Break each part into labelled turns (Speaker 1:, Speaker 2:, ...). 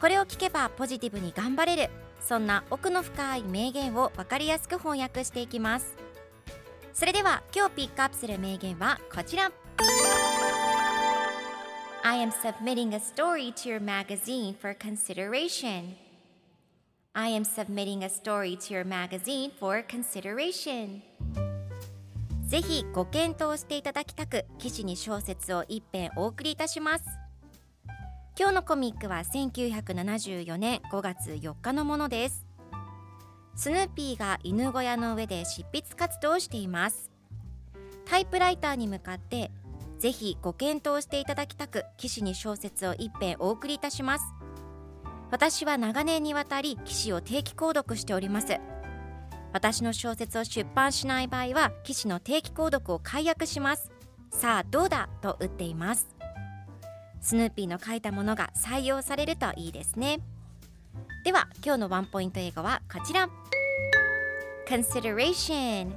Speaker 1: これを聞けばポジティブに頑張れるそんな奥の深い名言を分かりやすく翻訳していきますそれでは今日ピックアップする名言はこちら I am submitting a story to your magazine for consideration I am submitting a story to your magazine for consideration ぜひご検討していただきたく記事に小説を一編お送りいたします今日のコミックは1974年5月4日のものです。スヌーピーが犬小屋の上で執筆活動をしています。タイプライターに向かってぜひご検討していただきたく記事に小説を一編お送りいたします。私は長年にわたり記事を定期購読しております。私の小説を出版しない場合は記事の定期購読を解約します。さあどうだと打っています。スヌーピーの書いたものが採用されるといいですね。では今日のワンポイント英語はこちら。consideration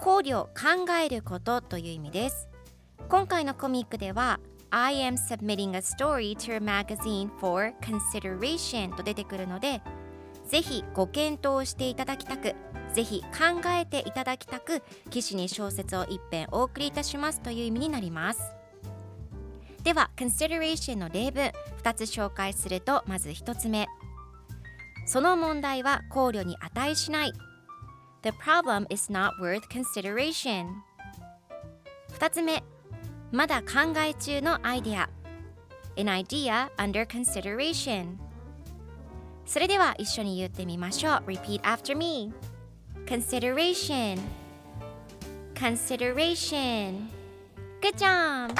Speaker 1: 考慮考えることという意味です。今回のコミックでは I am submitting a story to your magazine for consideration と出てくるのでぜひご検討していただきたくぜひ考えていただきたく記事に小説を一編お送りいたしますという意味になります。では consideration の例文2つ紹介するとまず1つ目その問題は考慮に値しない The problem is not worth consideration 2つ目まだ考え中のアイデア An idea under consideration それでは一緒に言ってみましょう Repeat after me Consideration Consideration Good job!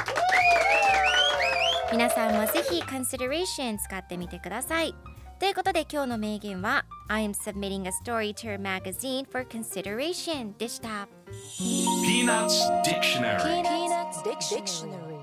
Speaker 1: 皆さんもぜひ Consideration 使ってみてくださいということで今日の名言は I am submitting a story to your magazine for consideration でした
Speaker 2: Peanuts Dictionary
Speaker 3: Peanuts Dictionary.